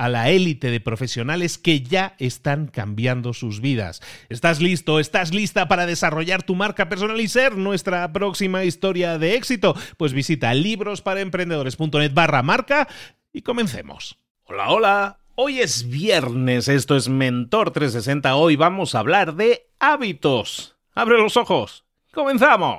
a la élite de profesionales que ya están cambiando sus vidas. ¿Estás listo? ¿Estás lista para desarrollar tu marca personal y ser nuestra próxima historia de éxito? Pues visita librosparaemprendedores.net barra marca y comencemos. Hola, hola. Hoy es viernes, esto es Mentor 360. Hoy vamos a hablar de hábitos. Abre los ojos. ¡Comenzamos!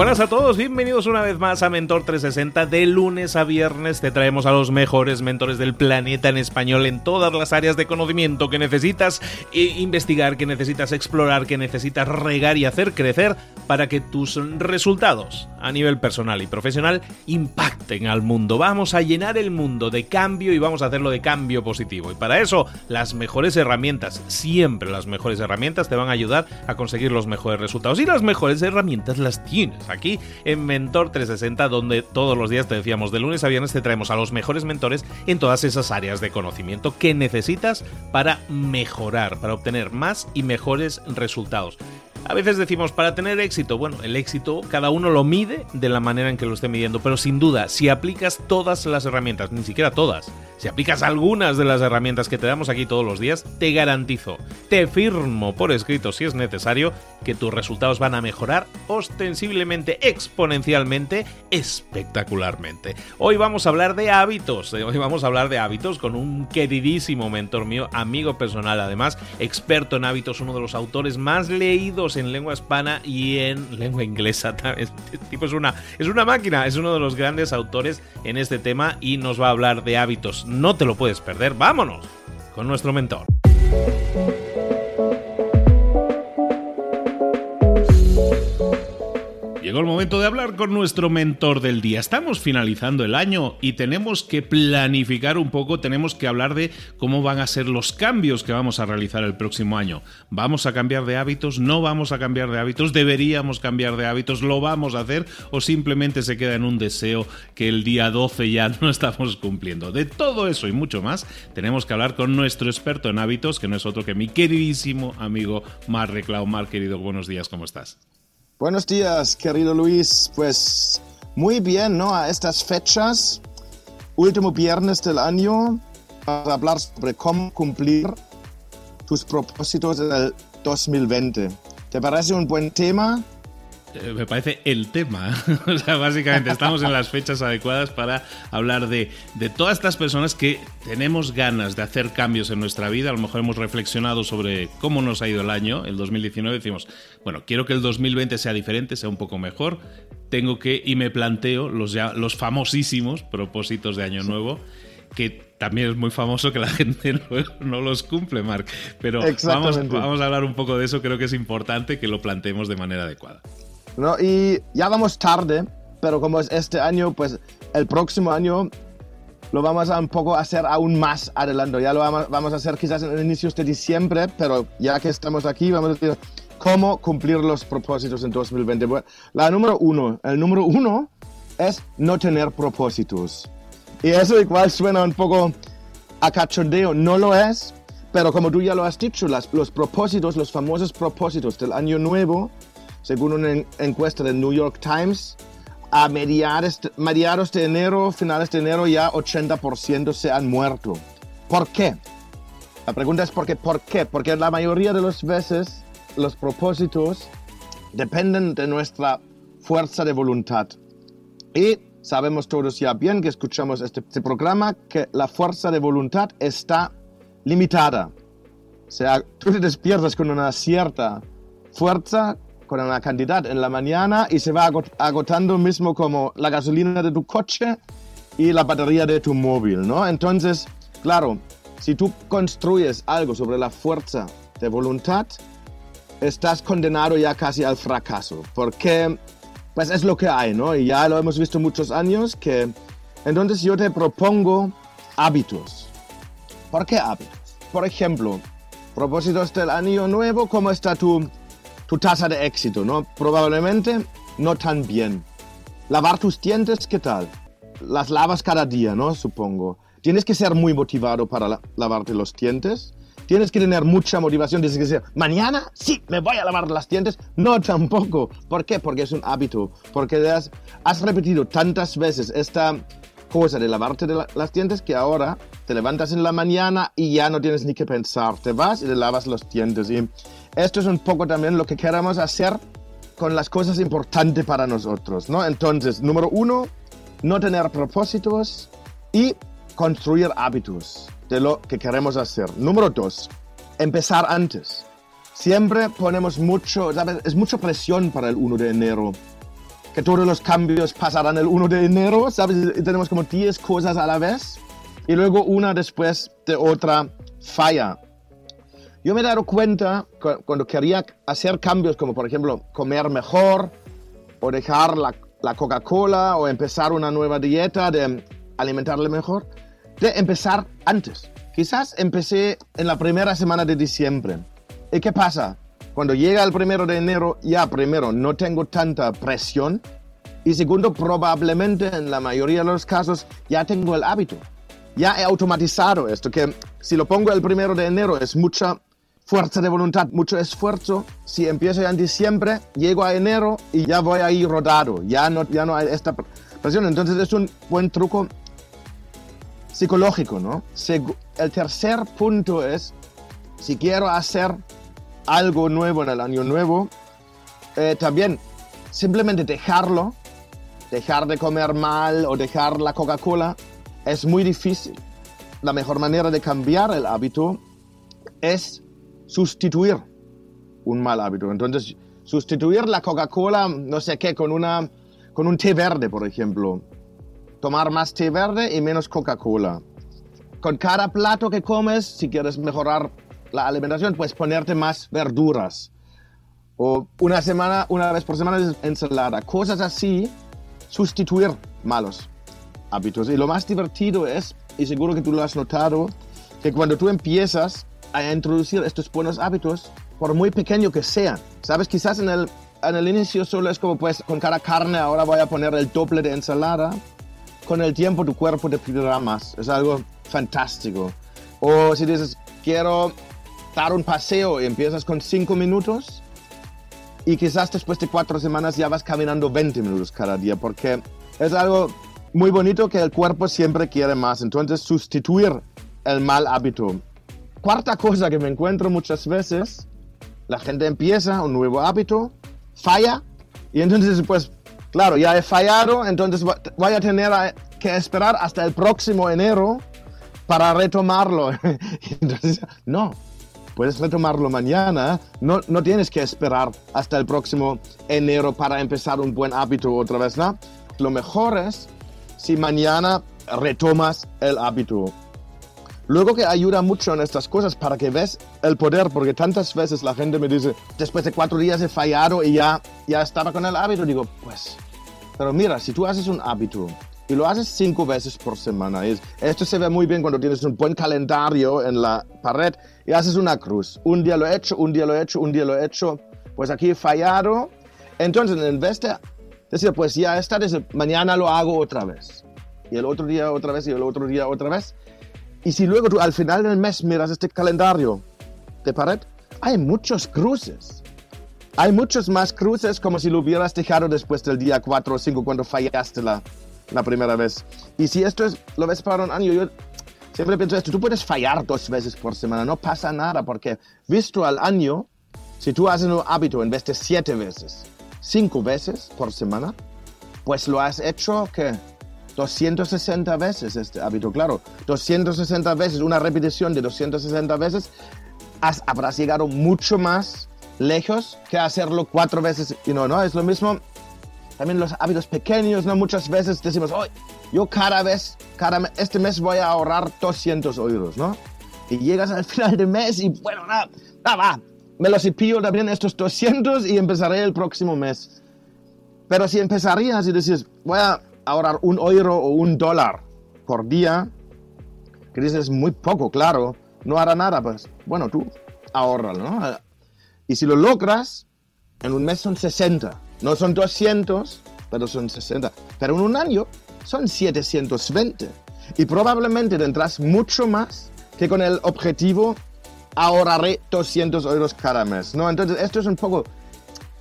Buenas a todos, bienvenidos una vez más a Mentor 360. De lunes a viernes te traemos a los mejores mentores del planeta en español en todas las áreas de conocimiento que necesitas investigar, que necesitas explorar, que necesitas regar y hacer crecer para que tus resultados a nivel personal y profesional impacten al mundo. Vamos a llenar el mundo de cambio y vamos a hacerlo de cambio positivo. Y para eso las mejores herramientas, siempre las mejores herramientas te van a ayudar a conseguir los mejores resultados. Y las mejores herramientas las tienes aquí en Mentor 360, donde todos los días te decíamos de lunes a viernes te traemos a los mejores mentores en todas esas áreas de conocimiento que necesitas para mejorar, para obtener más y mejores resultados. A veces decimos, para tener éxito, bueno, el éxito cada uno lo mide de la manera en que lo esté midiendo, pero sin duda, si aplicas todas las herramientas, ni siquiera todas, si aplicas algunas de las herramientas que te damos aquí todos los días, te garantizo, te firmo por escrito si es necesario, que tus resultados van a mejorar ostensiblemente, exponencialmente, espectacularmente. Hoy vamos a hablar de hábitos, hoy vamos a hablar de hábitos con un queridísimo mentor mío, amigo personal además, experto en hábitos, uno de los autores más leídos en lengua hispana y en lengua inglesa. Este tipo es una, es una máquina, es uno de los grandes autores en este tema y nos va a hablar de hábitos no te lo puedes perder. Vámonos con nuestro mentor. Llegó el momento de hablar con nuestro mentor del día. Estamos finalizando el año y tenemos que planificar un poco, tenemos que hablar de cómo van a ser los cambios que vamos a realizar el próximo año. ¿Vamos a cambiar de hábitos? ¿No vamos a cambiar de hábitos? ¿Deberíamos cambiar de hábitos? ¿Lo vamos a hacer? ¿O simplemente se queda en un deseo que el día 12 ya no estamos cumpliendo? De todo eso y mucho más, tenemos que hablar con nuestro experto en hábitos, que no es otro que mi queridísimo amigo Mar Reclau. Mar, querido, buenos días, ¿cómo estás? Buenos días, querido Luis. Pues muy bien, ¿no? A estas fechas, último viernes del año, para hablar sobre cómo cumplir tus propósitos en el 2020. ¿Te parece un buen tema? Eh, me parece el tema. o sea, básicamente estamos en las fechas adecuadas para hablar de, de, todas estas personas que tenemos ganas de hacer cambios en nuestra vida. A lo mejor hemos reflexionado sobre cómo nos ha ido el año, el 2019. Decimos, bueno, quiero que el 2020 sea diferente, sea un poco mejor. Tengo que, y me planteo los, ya, los famosísimos propósitos de Año Nuevo, que también es muy famoso que la gente no, no los cumple, Mark. Pero vamos, vamos a hablar un poco de eso. Creo que es importante que lo planteemos de manera adecuada. ¿No? Y ya vamos tarde, pero como es este año, pues el próximo año lo vamos a un poco hacer aún más adelante. Ya lo vamos, a hacer quizás en inicios de diciembre, pero ya que estamos aquí, vamos a decir cómo cumplir los propósitos en 2020. Bueno, la número uno, el número uno es no tener propósitos. Y eso igual suena un poco a cachondeo, no lo es, pero como tú ya lo has dicho, los propósitos, los famosos propósitos del año nuevo, según una encuesta del New York Times, a mediados, mediados de enero, finales de enero, ya 80% se han muerto. ¿Por qué? La pregunta es ¿por qué? ¿Por qué? Porque la mayoría de las veces los propósitos dependen de nuestra fuerza de voluntad. Y sabemos todos ya bien que escuchamos este, este programa que la fuerza de voluntad está limitada. O sea, tú te despiertas con una cierta fuerza, con una cantidad en la mañana y se va agotando mismo como la gasolina de tu coche y la batería de tu móvil, ¿no? Entonces, claro, si tú construyes algo sobre la fuerza de voluntad, estás condenado ya casi al fracaso, porque pues es lo que hay, ¿no? Y ya lo hemos visto muchos años que entonces yo te propongo hábitos. ¿Por qué hábitos? Por ejemplo, propósitos del año nuevo, ¿cómo está tu, tu tasa de éxito? ¿no? Probablemente no tan bien. Lavar tus dientes, ¿qué tal? Las lavas cada día, ¿no? Supongo. Tienes que ser muy motivado para lavarte los dientes. Tienes que tener mucha motivación. Tienes que decir, mañana sí, me voy a lavar las dientes. No, tampoco. ¿Por qué? Porque es un hábito. Porque has, repetido tantas veces esta cosa de lavarte las dientes que ahora te levantas en la mañana y ya no tienes ni que pensar. Te vas y te lavas los dientes. Y esto es un poco también lo que queremos hacer con las cosas importantes para nosotros, ¿no? Entonces, número uno, no tener propósitos y construir hábitos de lo que queremos hacer. Número dos, empezar antes. Siempre ponemos mucho, ¿sabes? Es mucha presión para el 1 de enero. Que todos los cambios pasarán el 1 de enero, ¿sabes? Y tenemos como 10 cosas a la vez y luego una después de otra falla. Yo me he dado cuenta cuando quería hacer cambios como por ejemplo comer mejor o dejar la, la Coca-Cola o empezar una nueva dieta de alimentarle mejor de empezar antes. Quizás empecé en la primera semana de diciembre. ¿Y qué pasa? Cuando llega el primero de enero, ya primero no tengo tanta presión y segundo, probablemente en la mayoría de los casos ya tengo el hábito. Ya he automatizado esto, que si lo pongo el primero de enero es mucha fuerza de voluntad, mucho esfuerzo. Si empiezo ya en diciembre, llego a enero y ya voy ahí rodado. Ya no, ya no hay esta presión. Entonces es un buen truco psicológico, ¿no? El tercer punto es, si quiero hacer algo nuevo en el año nuevo, eh, también simplemente dejarlo, dejar de comer mal o dejar la Coca-Cola, es muy difícil. La mejor manera de cambiar el hábito es sustituir un mal hábito. Entonces, sustituir la Coca-Cola, no sé qué, con, una, con un té verde, por ejemplo tomar más té verde y menos Coca-Cola. Con cada plato que comes, si quieres mejorar la alimentación, pues ponerte más verduras. O una semana, una vez por semana ensalada. Cosas así, sustituir malos hábitos. Y lo más divertido es, y seguro que tú lo has notado, que cuando tú empiezas a introducir estos buenos hábitos, por muy pequeño que sean, sabes, quizás en el, en el inicio solo es como pues con cada carne ahora voy a poner el doble de ensalada, con el tiempo tu cuerpo te pedirá más. Es algo fantástico. O si dices, quiero dar un paseo y empiezas con 5 minutos y quizás después de 4 semanas ya vas caminando 20 minutos cada día porque es algo muy bonito que el cuerpo siempre quiere más. Entonces sustituir el mal hábito. Cuarta cosa que me encuentro muchas veces, la gente empieza un nuevo hábito, falla y entonces pues claro, ya he fallado, entonces voy a tener que esperar hasta el próximo enero para retomarlo. entonces, no, puedes retomarlo mañana, no, no tienes que esperar hasta el próximo enero para empezar un buen hábito otra vez, ¿no? Lo mejor es si mañana retomas el hábito. Luego que ayuda mucho en estas cosas para que ves el poder, porque tantas veces la gente me dice, después de cuatro días he fallado y ya, ya estaba con el hábito, digo, pues, pero mira, si tú haces un hábito y lo haces cinco veces por semana. esto se ve muy bien cuando tienes un buen calendario en la pared y haces una cruz. Un día lo he hecho, un día lo he hecho, un día lo he hecho. Pues aquí he fallado. Entonces, en vez de decir, pues ya está, mañana lo hago otra vez. Y el otro día otra vez y el otro día otra vez. Y si luego tú al final del mes miras este calendario de pared, hay muchos cruces. Hay muchos más cruces como si lo hubieras dejado después del día 4 o 5 cuando fallaste la, la primera vez. Y si esto es, lo ves para un año, yo siempre pienso esto, tú puedes fallar dos veces por semana, no pasa nada, porque visto al año, si tú haces un hábito en vez de siete veces, cinco veces por semana, pues lo has hecho que 260 veces este hábito, claro, 260 veces, una repetición de 260 veces, has, habrás llegado mucho más lejos que hacerlo cuatro veces y no, no, es lo mismo también los hábitos pequeños, ¿no? Muchas veces decimos, hoy yo cada vez, cada este mes voy a ahorrar 200 euros, ¿no? Y llegas al final del mes y bueno, nada, va, me los pillo también estos 200 y empezaré el próximo mes. Pero si empezarías y dices, voy a ahorrar un euro o un dólar por día, que dices muy poco, claro, no hará nada, pues bueno, tú ahorralo, ¿no? Y si lo logras, en un mes son 60 no son 200, pero son 60. Pero en un año son 720. Y probablemente tendrás mucho más que con el objetivo ahorraré 200 euros cada mes. ¿no? Entonces esto es un poco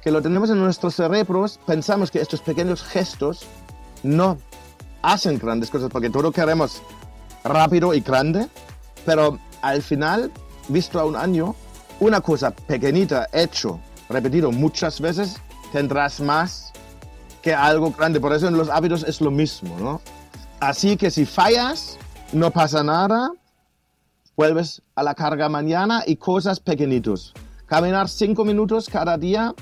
que lo tenemos en nuestros cerebros, pensamos que estos pequeños gestos no hacen grandes cosas porque todo queremos rápido y grande, pero al final, visto a un año, una cosa pequeñita hecho, repetido muchas veces, tendrás más que algo grande. Por eso en los hábitos es lo mismo, ¿no? Así que si fallas, no pasa nada, vuelves a la carga mañana y cosas pequeñitos. Caminar cinco minutos cada día,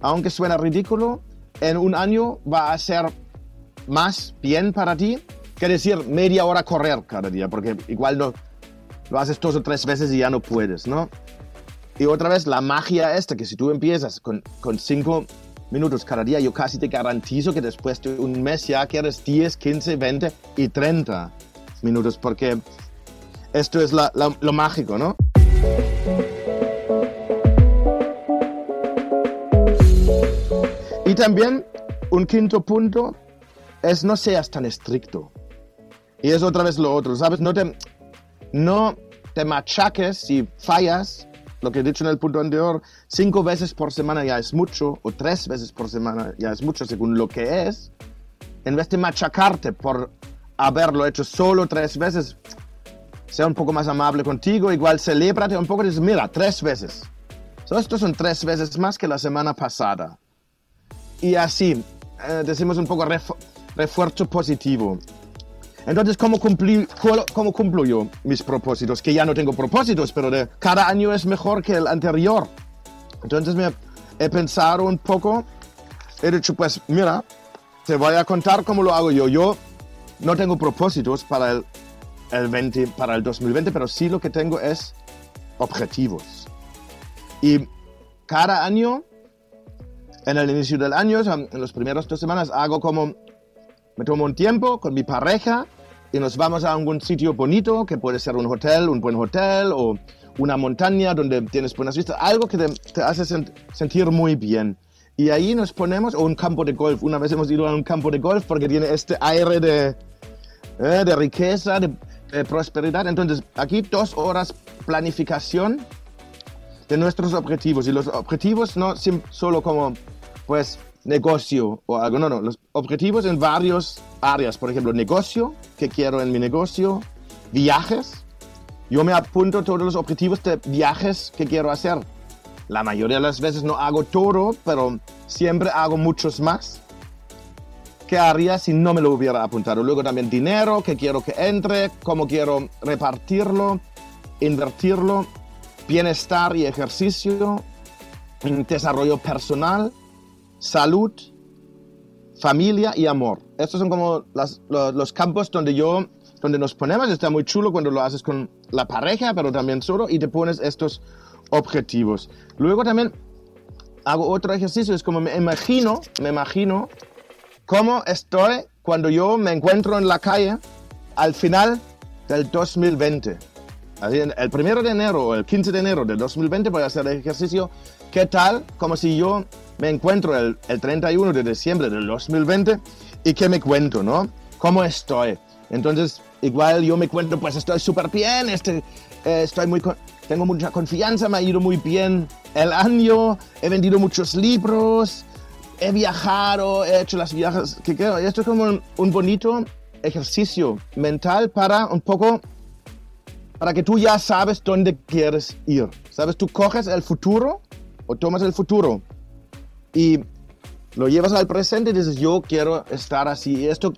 aunque suena ridículo, en un año va a ser más bien para ti que decir media hora correr cada día, porque igual no lo haces dos o tres veces y ya no puedes, ¿no? Y otra vez, la magia esta, que si tú empiezas con, con cinco minutos cada día, yo casi te garantizo que después de un mes ya quieres 10, 15, 20 y 30 minutos, porque esto es lo mágico, ¿no? Y también un quinto punto es no seas tan estricto. Y es otra vez lo otro, ¿sabes? No te, no te machaques si fallas lo que he dicho en el punto anterior, cinco veces por semana ya es mucho, o tres veces por semana ya es mucho, según lo que es, en vez de machacarte por haberlo hecho solo tres veces, sea un poco más amable contigo, igual celébrate un poco y dices, mira, tres veces. So, estos son tres veces más que la semana pasada. Y así, eh, decimos un poco refuerzo positivo. Entonces, ¿cómo, ¿cómo cumplo yo mis propósitos? Que ya no tengo propósitos, pero de cada año es mejor que el anterior. Entonces me he pensado un poco, he dicho, pues mira, te voy a contar cómo lo hago yo. Yo no tengo propósitos para el, el 20, para el 2020, pero sí lo que tengo es objetivos. Y cada año, en el inicio del año, en las primeras dos semanas, hago como me tomo un tiempo con mi pareja y nos vamos a algún sitio bonito, que puede ser un hotel, un buen hotel o una montaña donde tienes buenas vistas, algo que te, hace sentir muy bien. Y ahí nos ponemos, o un campo de golf. Una vez hemos ido a un campo de golf porque tiene este aire de, eh, de riqueza, de, de prosperidad. Entonces, aquí dos horas planificación de nuestros objetivos. Y los objetivos no solo como, pues, negocio o algo. No, no, los objetivos en varias áreas. Por ejemplo, negocio, que quiero en mi negocio, viajes. Yo me apunto todos los objetivos de viajes que quiero hacer. La mayoría de las veces no hago todo, pero siempre hago muchos más. ¿Qué haría si no me lo hubiera apuntado? Luego también dinero, que quiero que entre, cómo quiero repartirlo, invertirlo, bienestar y ejercicio, desarrollo personal, salud, familia y amor. Estos son como los, campos donde yo, donde nos ponemos. Está muy chulo cuando lo haces con la pareja, pero también solo y te pones estos objetivos. Luego también hago otro ejercicio, es como me imagino, me imagino cómo estoy cuando yo me encuentro en la calle al final del 2020. Así, el primero de enero o el 15 de enero del 2020 voy a hacer ejercicio. ¿Qué tal? Como si yo me encuentro el, el 31 de diciembre del 2020 y que me cuento, ¿no? ¿Cómo estoy? Entonces, igual yo me cuento, pues estoy súper bien, este, eh, estoy muy, tengo mucha confianza, me ha ido muy bien el año, he vendido muchos libros, he viajado, he hecho las viajes que quiero. Esto es como un, bonito ejercicio mental para un poco, para que tú ya sabes dónde quieres ir. ¿Sabes? Tú coges el futuro o tomas el futuro y lo llevas al presente y dices, yo quiero estar así. Esto,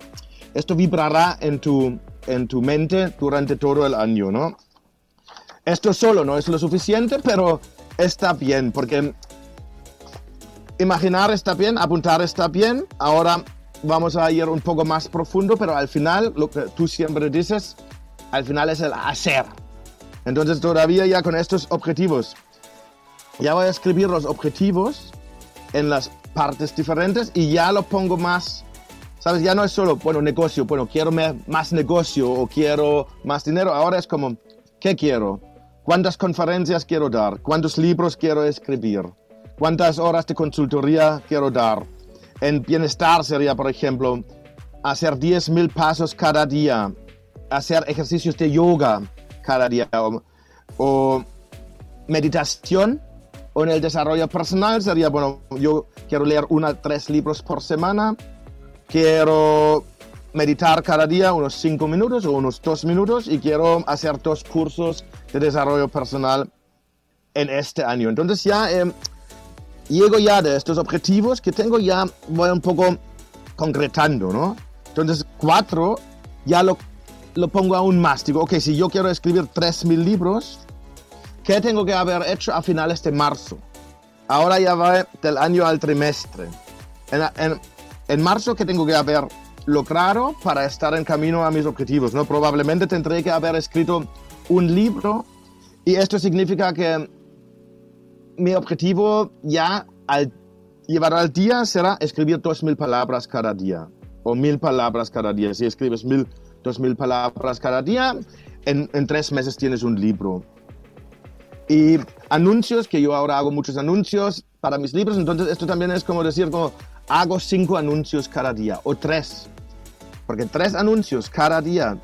esto vibrará en tu, en tu mente durante todo el año, ¿no? Esto solo no es lo suficiente, pero está bien, porque imaginar está bien, apuntar está bien. Ahora vamos a ir un poco más profundo, pero al final, lo que tú siempre dices, al final es el hacer. Entonces todavía ya con estos objetivos, ya voy a escribir los objetivos en las partes diferentes y ya lo pongo más, ¿sabes? Ya no es solo, bueno, negocio, bueno, quiero más negocio o quiero más dinero. Ahora es como, ¿qué quiero? ¿Cuántas conferencias quiero dar? ¿Cuántos libros quiero escribir? ¿Cuántas horas de consultoría quiero dar? En bienestar sería, por ejemplo, hacer 10.000 pasos cada día, hacer ejercicios de yoga cada día o, meditación o en el desarrollo personal sería, bueno, yo quiero leer una tres libros por semana, quiero meditar cada día unos cinco minutos o unos dos minutos y quiero hacer dos cursos de desarrollo personal en este año. Entonces ya eh, llego ya de estos objetivos que tengo, ya voy un poco concretando, ¿no? Entonces cuatro ya lo, lo pongo aún más. Digo, ok, si yo quiero escribir 3.000 libros, ¿qué tengo que haber hecho a finales de marzo? Ahora ya va del año al trimestre. En, en, en marzo, ¿qué tengo que haber logrado para estar en camino a mis objetivos? ¿no? Probablemente tendré que haber escrito un libro y esto significa que mi objetivo ya al llevar al día será escribir dos mil palabras cada día o mil palabras cada día. Si escribes mil, dos mil palabras cada día, en, en tres meses tienes un libro. Y anuncios, que yo ahora hago muchos anuncios para mis libros, entonces esto también es como decir, como hago cinco anuncios cada día o tres. Porque tres anuncios cada día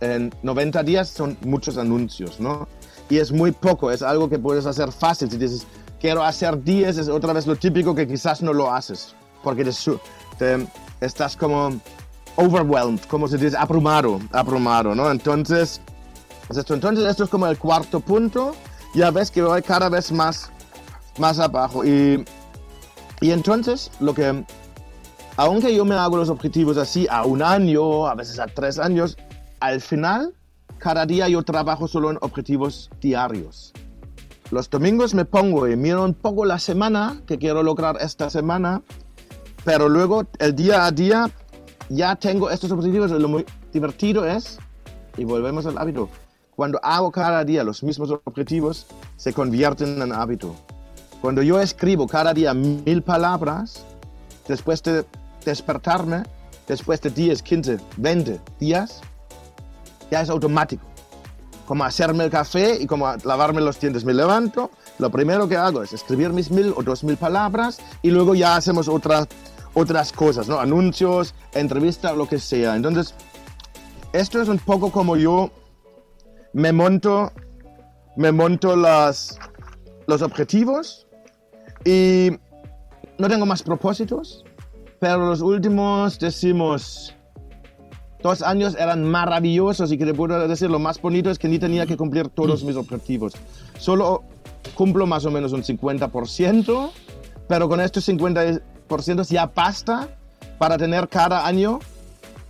en 90 días son muchos anuncios, ¿no? Y es muy poco, es algo que puedes hacer fácil. Si dices, quiero hacer 10, es otra vez lo típico que quizás no lo haces, porque te, estás como overwhelmed, como se dice, abrumado, abrumado, ¿no? Entonces, esto. entonces esto es como el cuarto punto, ya ves que voy cada vez más, más abajo. Y, y entonces, lo que, aunque yo me hago los objetivos así a un año, a veces a tres años, al final, cada día yo trabajo solo en objetivos diarios. Los domingos me pongo y miro un poco la semana que quiero lograr esta semana, pero luego el día a día ya tengo estos objetivos. Lo muy divertido es, y volvemos al hábito, cuando hago cada día los mismos objetivos, se convierten en hábito. Cuando yo escribo cada día mil palabras, después de despertarme, después de 10, 15, 20 días, ya es automático. Como hacerme el café y como lavarme los dientes. Me levanto, lo primero que hago es escribir mis mil o dos mil palabras y luego ya hacemos otras, otras cosas, ¿no? Anuncios, entrevistas, lo que sea. Entonces, esto es un poco como yo me monto, me monto las, los objetivos y no tengo más propósitos, pero los últimos decimos dos años eran maravillosos y que te puedo decir lo más bonito es que ni tenía que cumplir todos mis objetivos. Solo cumplo más o menos un 50%, pero con estos 50% ya basta para tener cada año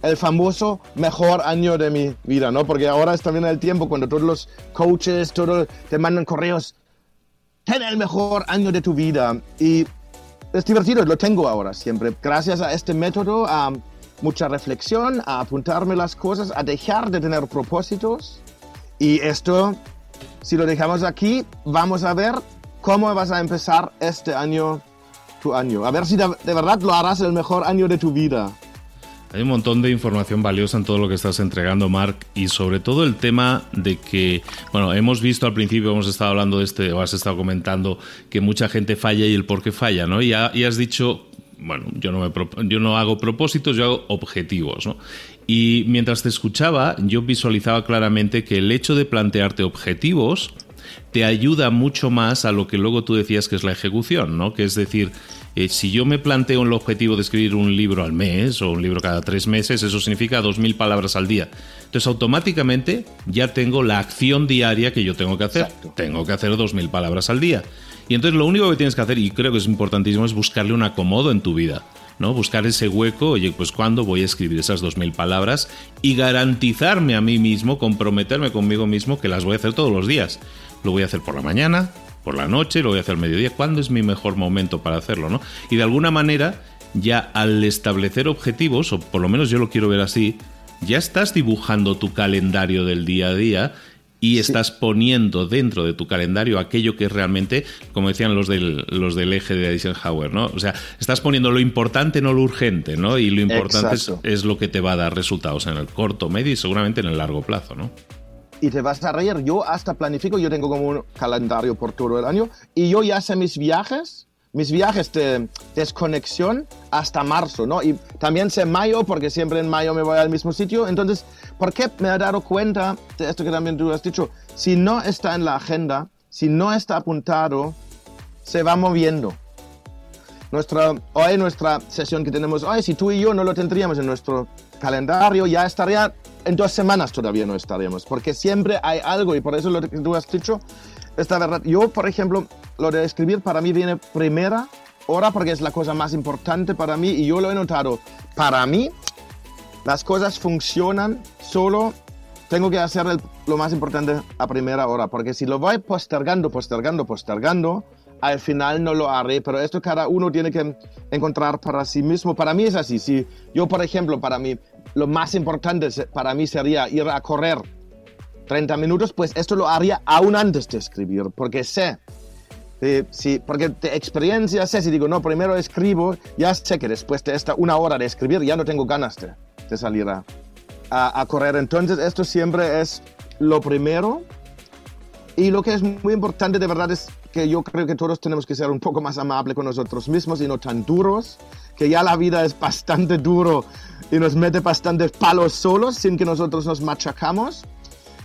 el famoso mejor año de mi vida, ¿no? Porque ahora está bien el tiempo cuando todos los coaches, todos te mandan correos, ten el mejor año de tu vida. Y es divertido, lo tengo ahora siempre. Gracias a este método, a mucha reflexión, a apuntarme las cosas, a dejar de tener propósitos. Y esto, si lo dejamos aquí, vamos a ver cómo vas a empezar este año, tu año. A ver si de, verdad lo harás el mejor año de tu vida. Hay un montón de información valiosa en todo lo que estás entregando, Mark, y sobre todo el tema de que, bueno, hemos visto al principio, hemos estado hablando de este, o has estado comentando que mucha gente falla y el por qué falla, ¿no? Y, y has dicho, bueno, yo no, me, yo no hago propósitos, yo hago objetivos, ¿no? Y mientras te escuchaba, yo visualizaba claramente que el hecho de plantearte objetivos te ayuda mucho más a lo que luego tú decías que es la ejecución, ¿no? Que es decir, eh, si yo me planteo el objetivo de escribir un libro al mes o un libro cada tres meses, eso significa dos mil palabras al día. Entonces automáticamente ya tengo la acción diaria que yo tengo que hacer. Tengo que hacer dos mil palabras al día. Y entonces lo único que tienes que hacer, y creo que es importantísimo, es buscarle un acomodo en tu vida. ¿no? Buscar ese hueco, oye, pues cuándo voy a escribir esas dos mil palabras y garantizarme a mí mismo, comprometerme conmigo mismo que las voy a hacer todos los días. Lo voy a hacer por la mañana, por la noche, lo voy a hacer al mediodía. ¿Cuándo es mi mejor momento para hacerlo, no? Y de alguna manera, ya al establecer objetivos, o por lo menos yo lo quiero ver así, ya estás dibujando tu calendario del día a día y estás poniendo dentro de tu calendario aquello que es realmente, como decían los del, los del eje de Eisenhower, ¿no? O sea, estás poniendo lo importante, no lo urgente, ¿no? Y lo importante es, lo que te va a dar resultados en el corto, medio y seguramente en el largo plazo, ¿no? Y te vas a reír, yo hasta planifico, yo tengo como un calendario por todo el año y yo ya sé mis viajes mis viajes de desconexión hasta marzo, ¿no? Y también sé mayo, porque siempre en mayo me voy al mismo sitio. Entonces, ¿por qué me he dado cuenta de esto que también tú has dicho? Si no está en la agenda, si no está apuntado, se va moviendo. Nuestra, hoy nuestra sesión que tenemos hoy, si tú y yo no lo tendríamos en nuestro calendario, ya estaría, en dos semanas todavía no estaríamos, porque siempre hay algo y por eso lo que tú has dicho, esta verdad. Yo, por ejemplo, lo de escribir para mí viene primera hora porque es la cosa más importante para mí y yo lo he notado. Para mí, las cosas funcionan solo. Tengo que hacer lo más importante a primera hora, porque si lo voy postergando, postergando, postergando, al final no lo haré, pero esto cada uno tiene que encontrar para sí mismo. Para mí es así, si yo, por ejemplo, para mí, lo más importante para mí sería ir a correr 30 minutos, pues esto lo haría aún antes de escribir, porque sé, eh, sí, porque de experiencia sé, si digo, no, primero escribo, ya sé que después de esta una hora de escribir ya no tengo ganas de, de salir a, a, correr. Entonces esto siempre es lo primero. Y lo que es muy importante de verdad es que yo creo que todos tenemos que ser un poco más amables con nosotros mismos y no tan duros, que ya la vida es bastante duro y nos mete bastantes palos solos sin que nosotros nos machacamos.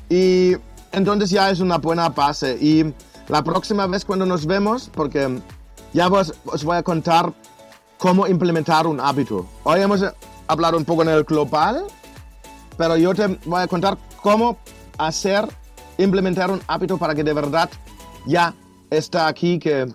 Y entonces ya es una buena base. Y la próxima vez cuando nos vemos, porque ya os, os voy a contar cómo implementar un hábito. Hoy hemos hablado un poco en el global, pero yo te voy a contar cómo hacer, implementar un hábito para que de verdad ya está aquí, que,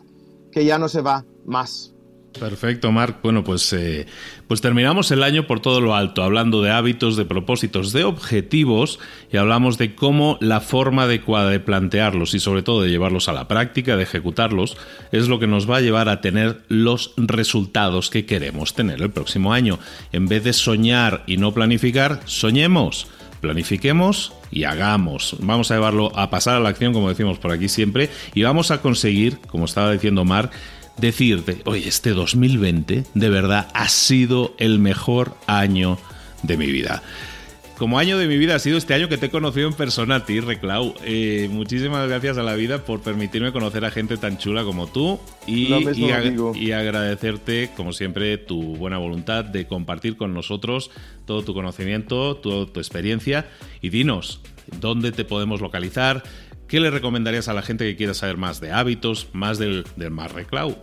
que ya no se va más. Perfecto, Marc. Bueno, pues, eh, pues terminamos el año por todo lo alto, hablando de hábitos, de propósitos, de objetivos y hablamos de cómo la forma adecuada de plantearlos y sobre todo de llevarlos a la práctica, de ejecutarlos, es lo que nos va a llevar a tener los resultados que queremos tener el próximo año. En vez de soñar y no planificar, soñemos planifiquemos y hagamos. Vamos a llevarlo a pasar a la acción, como decimos por aquí siempre, y vamos a conseguir, como estaba diciendo Marc, decirte, oye, este 2020 de verdad ha sido el mejor año de mi vida. Como año de mi vida ha sido este año que te he conocido en persona a ti, Reclau. Eh, muchísimas gracias a la vida por permitirme conocer a gente tan chula como tú y, y, agradecerte, como siempre, tu buena voluntad de compartir con nosotros todo tu conocimiento, toda tu experiencia. Y dinos, ¿dónde te podemos localizar? ¿Qué le recomendarías a la gente que quiera saber más de hábitos, más del, del Mar Reclau?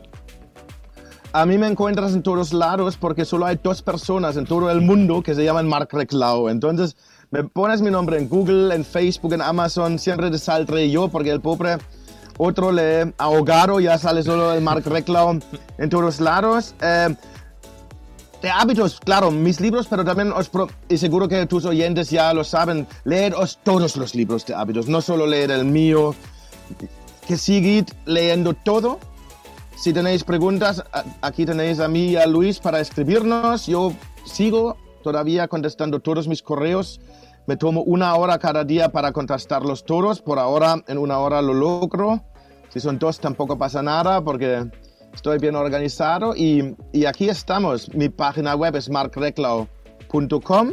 A mí me encuentras en todos lados porque solo hay dos personas en todo el mundo que se llaman Mark Reclau. Entonces, me pones mi nombre en Google, en Facebook, en Amazon, siempre te saldré yo porque el pobre otro le ahogaron, ya sale solo el Mark Reclau en todos lados. Eh, de hábitos, claro, mis libros, pero también os y seguro que tus oyentes ya lo saben, leeros todos los libros de hábitos, no solo leer el mío, que seguid leyendo todo. Si tenéis preguntas, aquí tenéis a mí y a Luis para escribirnos. Yo sigo todavía contestando todos mis correos. Me tomo una hora cada día para contestarlos todos. Por ahora, en una hora lo logro. Si son dos, tampoco pasa nada porque estoy bien organizado y, y aquí estamos. Mi página web es markreclau.com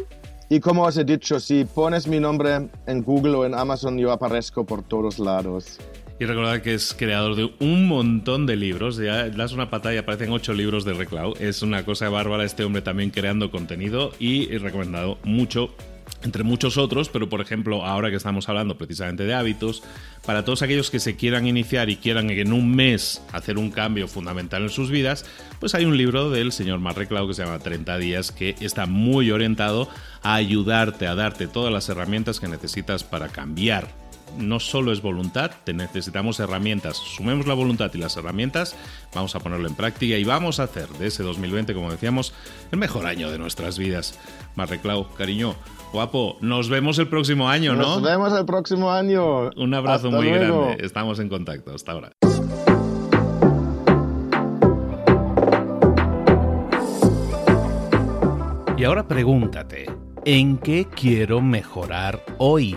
y como os he dicho, si pones mi nombre en Google o en Amazon, yo aparezco por todos lados. Y recordad que es creador de un montón de libros. Ya das una patada y aparecen ocho libros de Reclau. Es una cosa bárbara este hombre también creando contenido y recomendado mucho entre muchos otros, pero por ejemplo, ahora que estamos hablando precisamente de hábitos, para todos aquellos que se quieran iniciar y quieran en un mes hacer un cambio fundamental en sus vidas, pues hay un libro del señor Marreclau que se llama 30 días que está muy orientado a ayudarte a darte todas las herramientas que necesitas para cambiar no solo es voluntad, te necesitamos herramientas. Sumemos la voluntad y las herramientas, vamos a ponerlo en práctica y vamos a hacer de ese 2020, como decíamos, el mejor año de nuestras vidas. Marreclau, cariño, guapo, nos vemos el próximo año, ¿no? Nos vemos el próximo año. Un abrazo muy grande. Estamos en contacto. Hasta ahora. Y ahora pregúntate, ¿en qué quiero mejorar hoy?